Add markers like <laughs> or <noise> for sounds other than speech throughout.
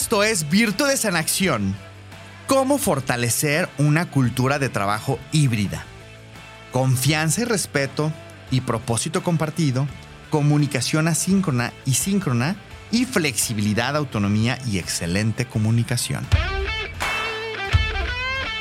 Esto es Virtudes en Acción. ¿Cómo fortalecer una cultura de trabajo híbrida? Confianza y respeto y propósito compartido, comunicación asíncrona y síncrona y flexibilidad, autonomía y excelente comunicación.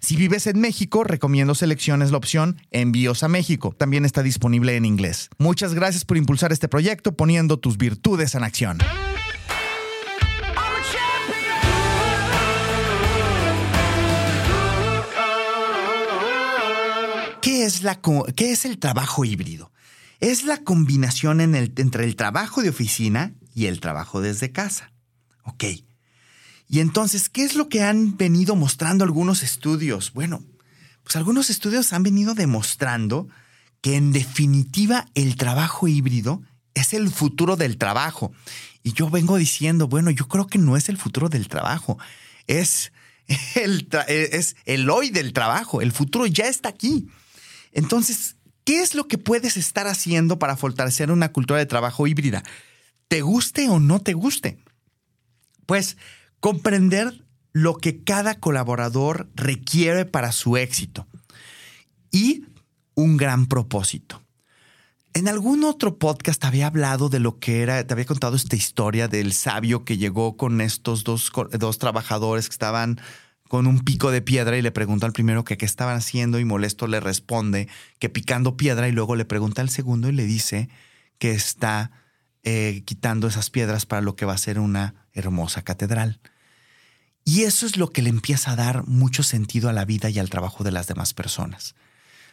Si vives en México, recomiendo selecciones la opción Envíos a México. También está disponible en inglés. Muchas gracias por impulsar este proyecto poniendo tus virtudes en acción. ¿Qué es, la, ¿Qué es el trabajo híbrido? Es la combinación entre el trabajo de oficina y el trabajo desde casa. Ok. Y entonces, ¿qué es lo que han venido mostrando algunos estudios? Bueno, pues algunos estudios han venido demostrando que en definitiva el trabajo híbrido es el futuro del trabajo. Y yo vengo diciendo, bueno, yo creo que no es el futuro del trabajo, es <laughs> el, es el hoy del trabajo, el futuro ya está aquí. Entonces, ¿qué es lo que puedes estar haciendo para fortalecer una cultura de trabajo híbrida? ¿Te guste o no te guste? Pues comprender lo que cada colaborador requiere para su éxito y un gran propósito. En algún otro podcast había hablado de lo que era, te había contado esta historia del sabio que llegó con estos dos, dos trabajadores que estaban con un pico de piedra y le preguntó al primero que qué estaban haciendo y molesto le responde que picando piedra y luego le pregunta al segundo y le dice que está eh, quitando esas piedras para lo que va a ser una hermosa catedral. Y eso es lo que le empieza a dar mucho sentido a la vida y al trabajo de las demás personas.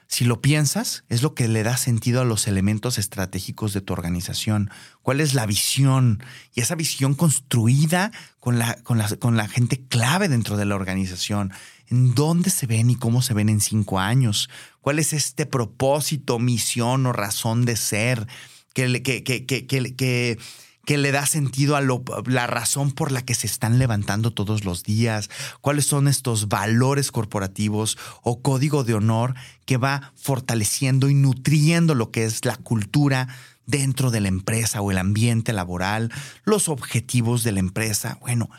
Si lo piensas, es lo que le da sentido a los elementos estratégicos de tu organización. ¿Cuál es la visión? Y esa visión construida con la, con la, con la gente clave dentro de la organización. ¿En dónde se ven y cómo se ven en cinco años? ¿Cuál es este propósito, misión o razón de ser que, que le da sentido a la razón por la que se están levantando todos los días, cuáles son estos valores corporativos o código de honor que va fortaleciendo y nutriendo lo que es la cultura dentro de la empresa o el ambiente laboral, los objetivos de la empresa. Bueno,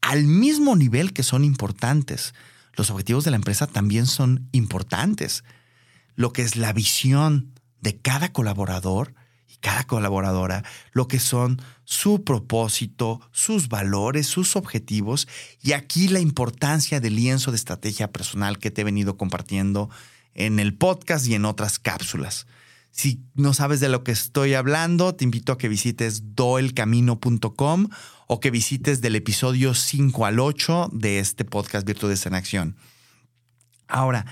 al mismo nivel que son importantes, los objetivos de la empresa también son importantes. Lo que es la visión de cada colaborador cada colaboradora lo que son su propósito, sus valores, sus objetivos y aquí la importancia del lienzo de estrategia personal que te he venido compartiendo en el podcast y en otras cápsulas. Si no sabes de lo que estoy hablando, te invito a que visites doelcamino.com o que visites del episodio 5 al 8 de este podcast Virtudes en Acción. Ahora,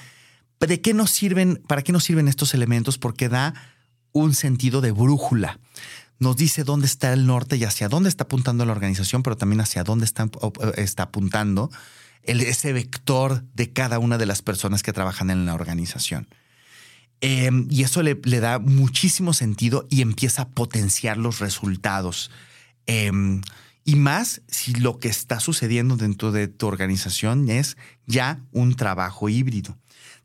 ¿de qué nos sirven, para qué nos sirven estos elementos? Porque da un sentido de brújula. Nos dice dónde está el norte y hacia dónde está apuntando la organización, pero también hacia dónde está, está apuntando ese vector de cada una de las personas que trabajan en la organización. Em, y eso le, da muchísimo sentido y empieza a potenciar los resultados. Em, y más si lo que está sucediendo dentro de tu organización es ya un trabajo híbrido.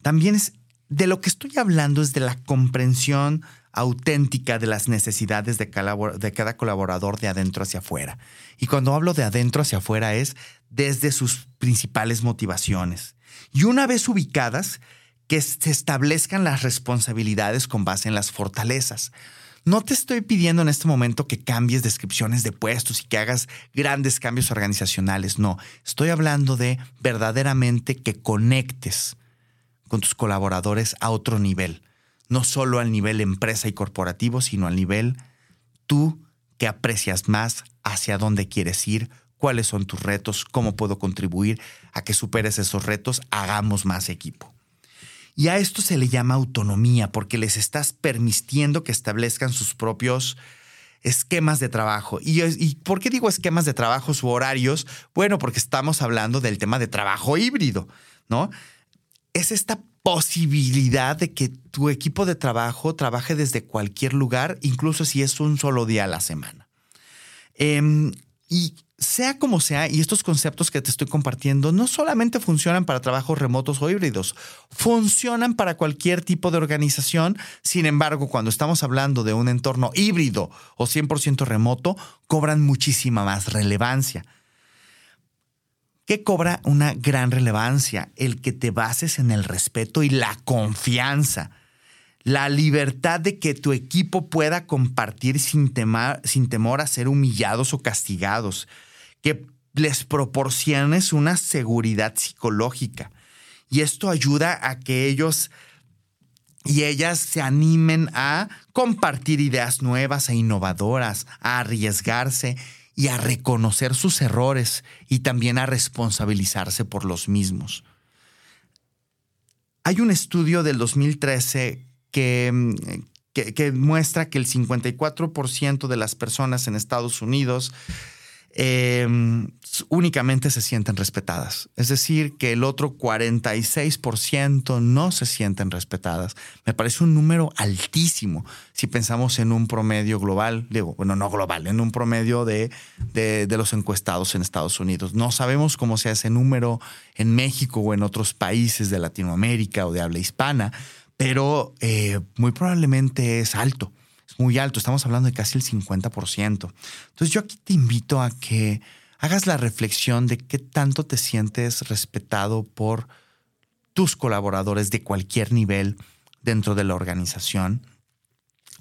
También es de lo que estoy hablando es de la comprensión auténtica de las necesidades de cada, colaborador de adentro hacia afuera. Y cuando hablo de adentro hacia afuera es desde sus principales motivaciones. Y una vez ubicadas, que se establezcan las responsabilidades con base en las fortalezas. No te estoy pidiendo en este momento que cambies descripciones de puestos y que hagas grandes cambios organizacionales, no. Estoy hablando de verdaderamente que conectes con tus colaboradores a otro nivel, no solo al nivel empresa y corporativo, sino al nivel tú que aprecias más, hacia dónde quieres ir, cuáles son tus retos, cómo puedo contribuir a que superes esos retos, hagamos más equipo. Y a esto se le llama autonomía porque les estás permitiendo que establezcan sus propios esquemas de trabajo. ¿Y, por qué digo esquemas de trabajo u horarios? Bueno, porque estamos hablando del tema de trabajo híbrido, ¿no? Es esta posibilidad de que tu equipo de trabajo trabaje desde cualquier lugar, incluso si es un solo día a la semana. Em, y sea como sea, y estos conceptos que te estoy compartiendo no solamente funcionan para trabajos remotos o híbridos, funcionan para cualquier tipo de organización. Sin embargo, cuando estamos hablando de un entorno híbrido o 100% remoto, cobran muchísima más relevancia. ¿Qué cobra una gran relevancia? El que te bases en el respeto y la confianza la libertad de que tu equipo pueda compartir sin, sin temor a ser humillados o castigados, que les proporciones una seguridad psicológica. Y esto ayuda a que ellos y ellas se animen a compartir ideas nuevas e innovadoras, a arriesgarse y a reconocer sus errores y también a responsabilizarse por los mismos. Hay un estudio del 2013 Mm, que, que, muestra que el 54% de las personas en Estados Unidos em, únicamente se sienten respetadas. Es decir, que el otro 46% no se sienten respetadas. Me parece un número altísimo si pensamos en un promedio global, digo, bueno, no global, en un promedio de, de, los encuestados en Estados Unidos. No sabemos cómo sea ese número en México o en otros países de Latinoamérica o de habla hispana, pero eh, muy probablemente es alto, es muy alto, estamos hablando de casi el 50%. Entonces yo aquí te invito a que hagas la reflexión de qué tanto te sientes respetado por tus colaboradores de cualquier nivel dentro de la organización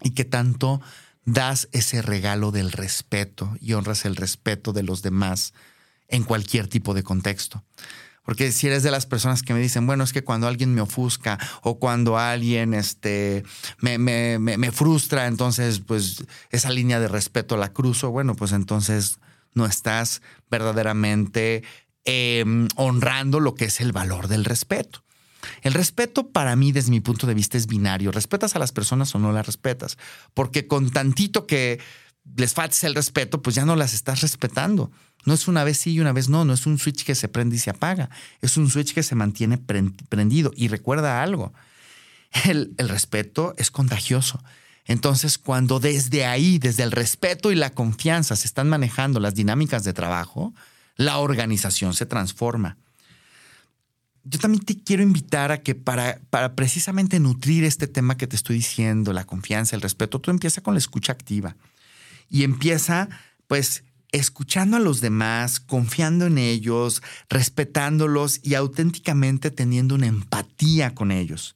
y qué tanto das ese regalo del respeto y honras el respeto de los demás en cualquier tipo de contexto. Porque si eres de las personas que me dicen, bueno, es que cuando alguien me ofusca o cuando alguien este, me, frustra, entonces pues esa línea de respeto la cruzo, bueno, pues entonces no estás verdaderamente em, honrando lo que es el valor del respeto. El respeto para mí, desde mi punto de vista, es binario. ¿Respetas a las personas o no las respetas? Porque con tantito que les faltes el respeto, pues ya no las estás respetando. No es una vez sí y una vez no, no es un switch que se prende y se apaga, es un switch que se mantiene prendido. Y recuerda algo, el, el respeto es contagioso. Entonces, cuando desde ahí, desde el respeto y la confianza se están manejando las dinámicas de trabajo, la organización se transforma. Yo también te quiero invitar a que para, para precisamente nutrir este tema que te estoy diciendo, la confianza, el respeto, tú empieza con la escucha activa y empieza pues escuchando a los demás, confiando en ellos, respetándolos y auténticamente teniendo una empatía con ellos.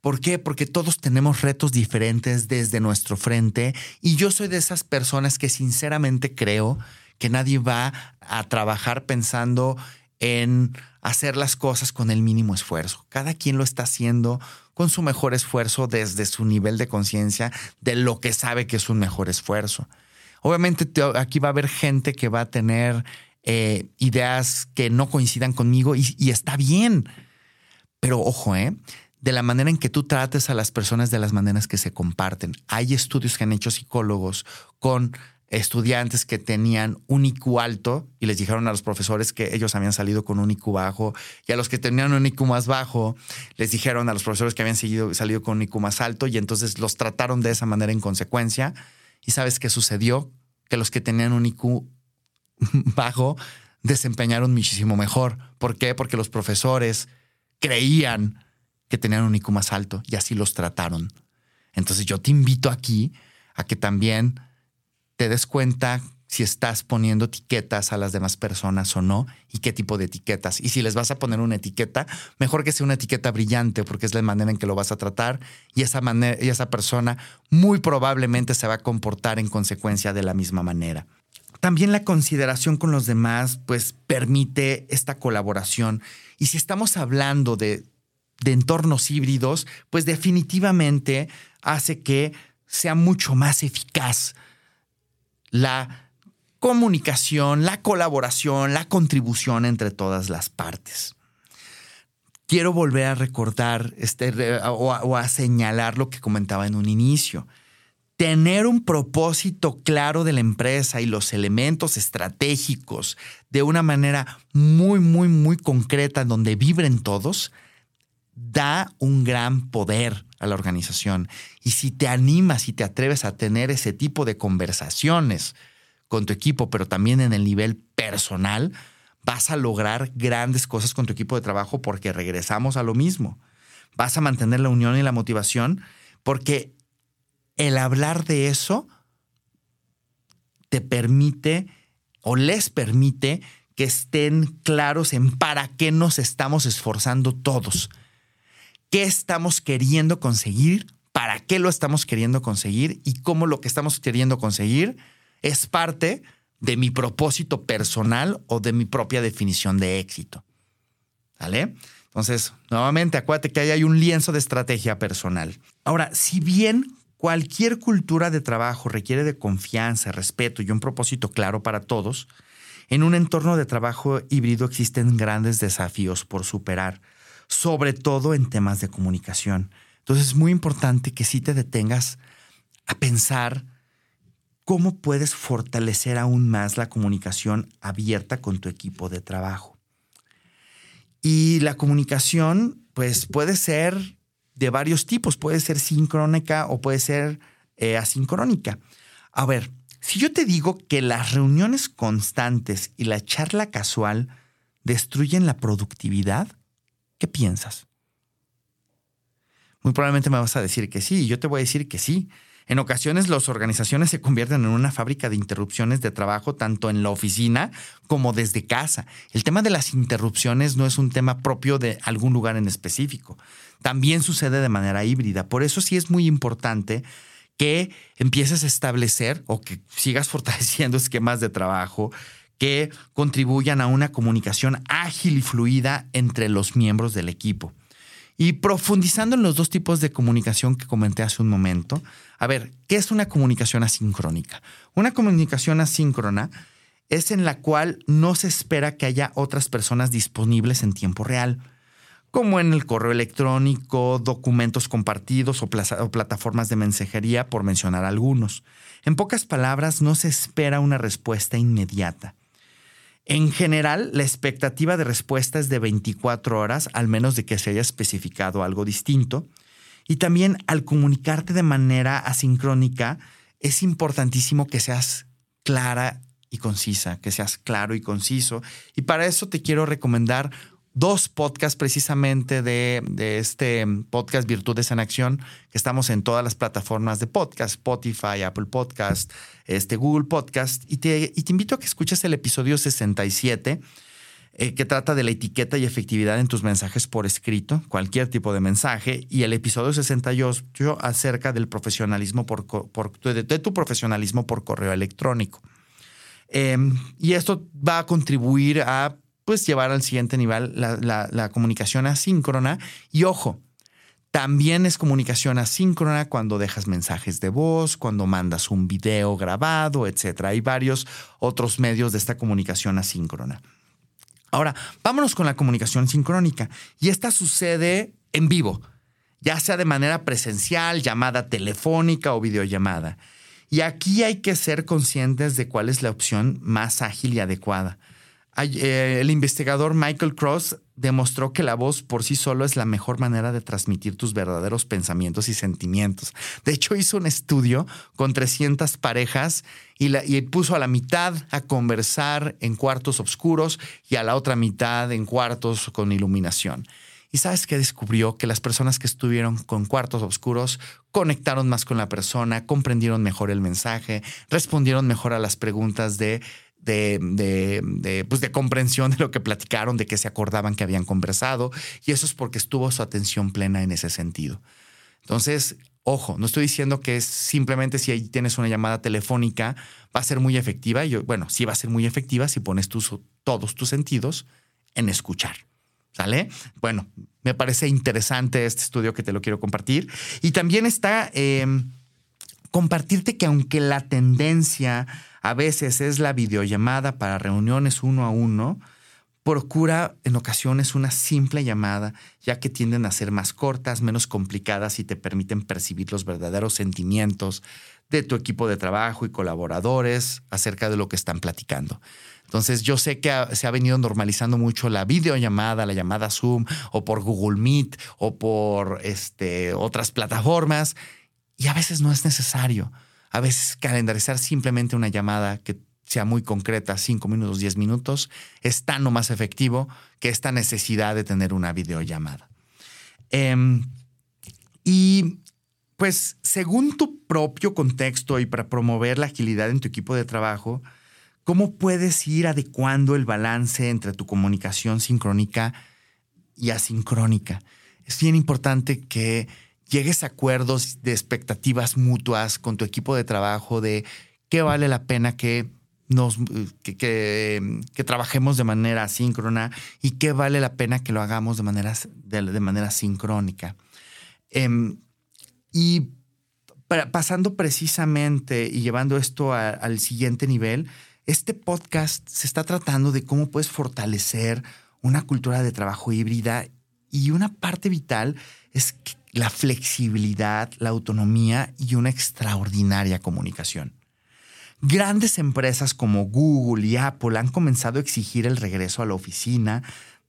¿Por qué? Porque todos tenemos retos diferentes desde nuestro frente y yo soy de esas personas que sinceramente creo que nadie va a trabajar pensando en hacer las cosas con el mínimo esfuerzo. Cada quien lo está haciendo con su mejor esfuerzo desde su nivel de conciencia de lo que sabe que es un mejor esfuerzo. Obviamente aquí va a haber gente que va a tener eh, ideas que no coincidan conmigo y, está bien. Pero ojo, ¿eh? de la manera en que tú trates a las personas, de las maneras que se comparten. Hay estudios que han hecho psicólogos con estudiantes que tenían un IQ alto y les dijeron a los profesores que ellos habían salido con un IQ bajo y a los que tenían un IQ más bajo les dijeron a los profesores que habían salido con un IQ más alto y entonces los trataron de esa manera en consecuencia ¿Y sabes qué sucedió? Que los que tenían un IQ <laughs> bajo desempeñaron muchísimo mejor. ¿Por qué? Porque los profesores creían que tenían un IQ más alto y así los trataron. Entonces yo te invito aquí a que también te des cuenta si estás poniendo etiquetas a las demás personas o no y qué tipo de etiquetas. Y si les vas a poner una etiqueta, mejor que sea una etiqueta brillante porque es la manera en que lo vas a tratar y esa, manera, y esa persona muy probablemente se va a comportar en consecuencia de la misma manera. También la consideración con los demás pues permite esta colaboración y si estamos hablando de de entornos híbridos, pues definitivamente hace que sea mucho más eficaz la comunicación, la colaboración, la contribución entre todas las partes. Quiero volver a recordar este, o, a, señalar lo que comentaba en un inicio. Tener un propósito claro de la empresa y los elementos estratégicos de una manera muy, muy, muy concreta donde vibren todos, da un gran poder a la organización. Y si te animas y te atreves a tener ese tipo de conversaciones con tu equipo, pero también en el nivel personal, vas a lograr grandes cosas con tu equipo de trabajo porque regresamos a lo mismo. Vas a mantener la unión y la motivación porque el hablar de eso te permite o les permite que estén claros en para qué nos estamos esforzando todos. Qué estamos queriendo conseguir, para qué lo estamos queriendo conseguir y cómo lo que estamos queriendo conseguir es parte de mi propósito personal o de mi propia definición de éxito. ¿Vale? Entonces, nuevamente, acuérdate que ahí hay un lienzo de estrategia personal. Ahora, si bien cualquier cultura de trabajo requiere de confianza, respeto y un propósito claro para todos, en un entorno de trabajo híbrido existen grandes desafíos por superar sobre todo en temas de comunicación. Entonces es muy importante que sí te detengas a pensar cómo puedes fortalecer aún más la comunicación abierta con tu equipo de trabajo. Y la comunicación, pues puede ser de varios tipos, puede ser sincrónica o puede ser eh, asincrónica. A ver, si yo te digo que las reuniones constantes y la charla casual destruyen la productividad, ¿Qué piensas? Muy probablemente me vas a decir que sí, y yo te voy a decir que sí. En ocasiones las organizaciones se convierten en una fábrica de interrupciones de trabajo tanto en la oficina como desde casa. El tema de las interrupciones no es un tema propio de algún lugar en específico. También sucede de manera híbrida. Por eso sí es muy importante que empieces a establecer o que sigas <laughs> fortaleciendo esquemas de trabajo, que contribuyan a una comunicación ágil y fluida entre los miembros del equipo. Y profundizando en los dos tipos de comunicación que comenté hace un momento, a ver, ¿qué es una comunicación asincrónica? Una comunicación asíncrona es en la cual no se espera que haya otras personas disponibles en tiempo real, como en el correo electrónico, documentos compartidos o, o plataformas de mensajería, por mencionar algunos. En pocas palabras, no se espera una respuesta inmediata. En general, la expectativa de respuesta es de 24 horas, al menos de que se haya especificado algo distinto. Y también al comunicarte de manera asincrónica, es importantísimo que seas clara y concisa, que seas claro y conciso. Y para eso te quiero recomendar dos podcasts precisamente de, este podcast Virtudes en Acción, que estamos en todas las plataformas de podcast, Spotify, Apple Podcast, este, Google Podcast, y te, y te invito a que escuches el episodio 67, eh, que trata de la etiqueta y efectividad en tus mensajes por escrito, cualquier tipo de mensaje, y el episodio 68 acerca del profesionalismo por, de, tu profesionalismo por correo electrónico. Em, y esto va a contribuir a pues llevar al siguiente nivel la, comunicación asíncrona. Y ojo, también es comunicación asíncrona cuando dejas mensajes de voz, cuando mandas un video grabado, etc. Hay varios otros medios de esta comunicación asíncrona. Ahora, vámonos con la comunicación sincrónica. Y esta sucede en vivo, ya sea de manera presencial, llamada telefónica o videollamada. Y aquí hay que ser conscientes de cuál es la opción más ágil y adecuada. Eh, el investigador Michael Cross demostró que la voz por sí solo es la mejor manera de transmitir tus verdaderos pensamientos y sentimientos. De hecho, hizo un estudio con 300 parejas y, y, puso a la mitad a conversar en cuartos oscuros y a la otra mitad en cuartos con iluminación. Y sabes que descubrió que las personas que estuvieron con cuartos oscuros conectaron más con la persona, comprendieron mejor el mensaje, respondieron mejor a las preguntas de de, pues de comprensión de lo que platicaron, de que se acordaban que habían conversado, y eso es porque estuvo su atención plena en ese sentido. Entonces, ojo, no estoy diciendo que es simplemente si ahí tienes una llamada telefónica va a ser muy efectiva. Y bueno, sí va a ser muy efectiva si pones tus, todos tus sentidos en escuchar. ¿Sale? Bueno, me parece interesante este estudio que te lo quiero compartir. Y también está em, compartirte que aunque la tendencia a veces es la videollamada para reuniones uno a uno, procura en ocasiones una simple llamada, ya que tienden a ser más cortas, menos complicadas y te permiten percibir los verdaderos sentimientos de tu equipo de trabajo y colaboradores acerca de lo que están platicando. Entonces yo sé que se ha venido normalizando mucho la videollamada, la llamada Zoom o por Google Meet o por este, otras plataformas y a veces no es necesario. A veces calendarizar simplemente una llamada que sea muy concreta, cinco minutos, diez minutos, es tan o más efectivo que esta necesidad de tener una videollamada. Em, y pues según tu propio contexto y para promover la agilidad en tu equipo de trabajo, ¿Cómo puedes ir adecuando el balance entre tu comunicación sincrónica y asincrónica? Es bien importante que llegues a acuerdos de expectativas mutuas con tu equipo de trabajo de qué vale la pena que nos que, trabajemos de manera síncrona y qué vale la pena que lo hagamos de manera, de, manera sincrónica. Em, y pasando precisamente y llevando esto al siguiente nivel, este podcast se está tratando de cómo puedes fortalecer una cultura de trabajo híbrida y una parte vital es la flexibilidad, la autonomía y una extraordinaria comunicación. Grandes empresas como Google y Apple han comenzado a exigir el regreso a la oficina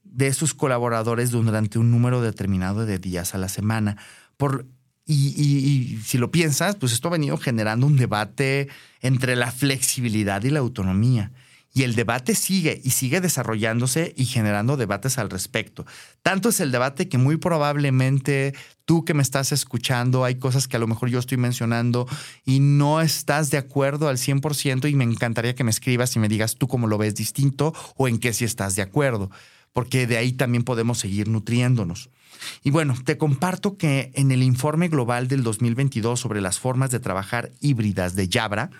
de sus colaboradores durante un número determinado de días a la semana por y, si lo piensas, pues esto ha venido generando un debate entre la flexibilidad y la autonomía. Y el debate sigue y sigue desarrollándose y generando debates al respecto. Tanto es el debate que muy probablemente tú que me estás escuchando, hay cosas que a lo mejor yo estoy mencionando y no estás de acuerdo al 100% y me encantaría que me escribas y me digas tú cómo lo ves distinto o en qué si estás de acuerdo, porque de ahí también podemos seguir nutriéndonos. Y bueno, te comparto que en el informe global del 2022 sobre las formas de trabajar híbridas de Jabra,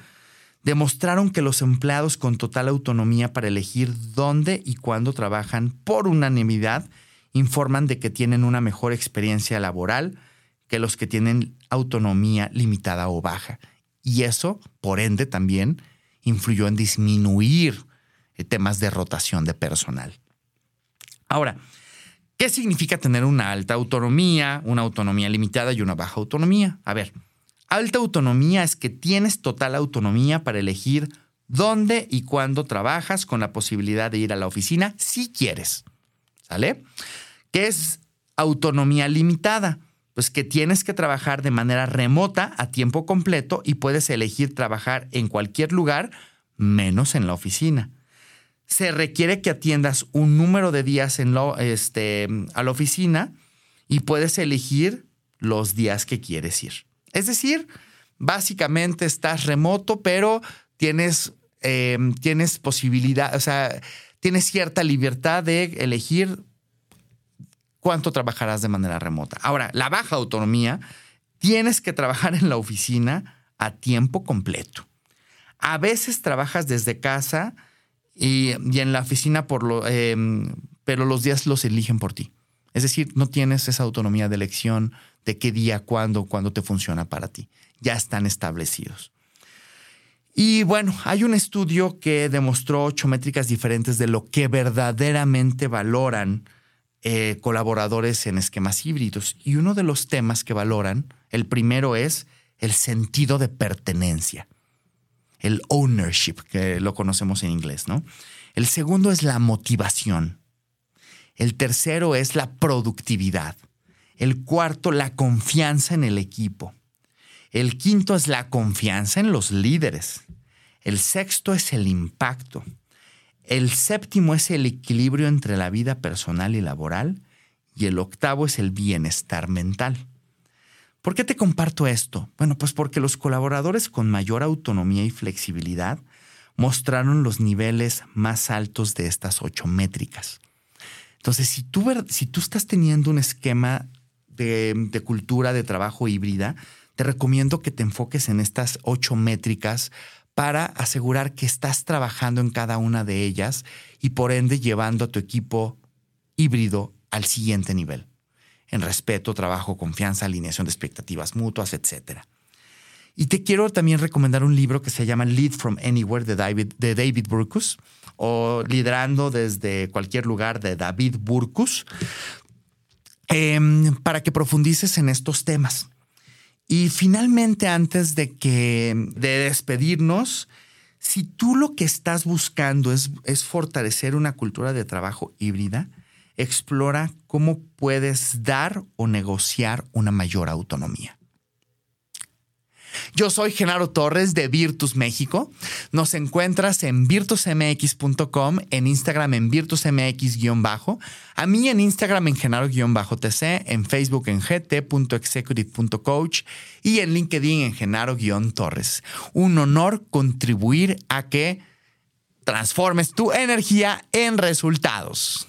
demostraron que los empleados con total autonomía para elegir dónde y cuándo trabajan por unanimidad informan de que tienen una mejor experiencia laboral que los que tienen autonomía limitada o baja. Y eso, por ende, también influyó en disminuir eh, temas de rotación de personal. Ahora, ¿Qué significa tener una alta autonomía, una autonomía limitada y una baja autonomía? A ver, alta autonomía es que tienes total autonomía para elegir dónde y cuándo trabajas con la posibilidad de ir a la oficina si quieres. ¿Sale? ¿Qué es autonomía limitada? Pues que tienes que trabajar de manera remota a tiempo completo y puedes elegir trabajar en cualquier lugar menos en la oficina se requiere que atiendas un número de días en este, a la oficina y puedes elegir los días que quieres ir. Es decir, básicamente estás remoto, pero tienes, em, tienes posibilidad, o sea, tienes cierta libertad de elegir cuánto trabajarás de manera remota. Ahora, la baja autonomía, tienes que trabajar en la oficina a tiempo completo. A veces trabajas desde casa y, en la oficina, por lo, em, pero los días los eligen por ti. Es decir, no tienes esa autonomía de elección de qué día, cuándo, cuándo te funciona para ti. Ya están establecidos. Y bueno, hay un estudio que demostró ocho métricas diferentes de lo que verdaderamente valoran eh, colaboradores en esquemas híbridos. Y uno de los temas que valoran, el primero es el sentido de pertenencia el ownership, que lo conocemos en inglés, ¿no? El segundo es la motivación. El tercero es la productividad. El cuarto, la confianza en el equipo. El quinto es la confianza en los líderes. El sexto es el impacto. El séptimo es el equilibrio entre la vida personal y laboral. Y el octavo es el bienestar mental. ¿Por qué te comparto esto? Bueno, pues porque los colaboradores con mayor autonomía y flexibilidad mostraron los niveles más altos de estas ocho métricas. Entonces, si tú, si tú estás teniendo un esquema de, cultura de trabajo híbrida, te recomiendo que te enfoques en estas ocho métricas para asegurar que estás trabajando en cada una de ellas y por ende llevando a tu equipo híbrido al siguiente nivel, en respeto, trabajo, confianza, alineación de expectativas mutuas, etc. Y te quiero también recomendar un libro que se llama Lead from Anywhere de David, de David Burkus o Liderando desde cualquier lugar de David Burkus em, para que profundices en estos temas. Y finalmente, antes de que de despedirnos, si tú lo que estás buscando es, es fortalecer una cultura de trabajo híbrida, explora cómo puedes dar o negociar una mayor autonomía. Yo soy Genaro Torres de Virtus México. Nos encuentras en virtusmx.com, en Instagram en virtusmx-bajo, a mí en Instagram en Genaro-tc, en Facebook en gt.executive.coach y en LinkedIn en Genaro-torres. Un honor contribuir a que transformes tu energía en resultados.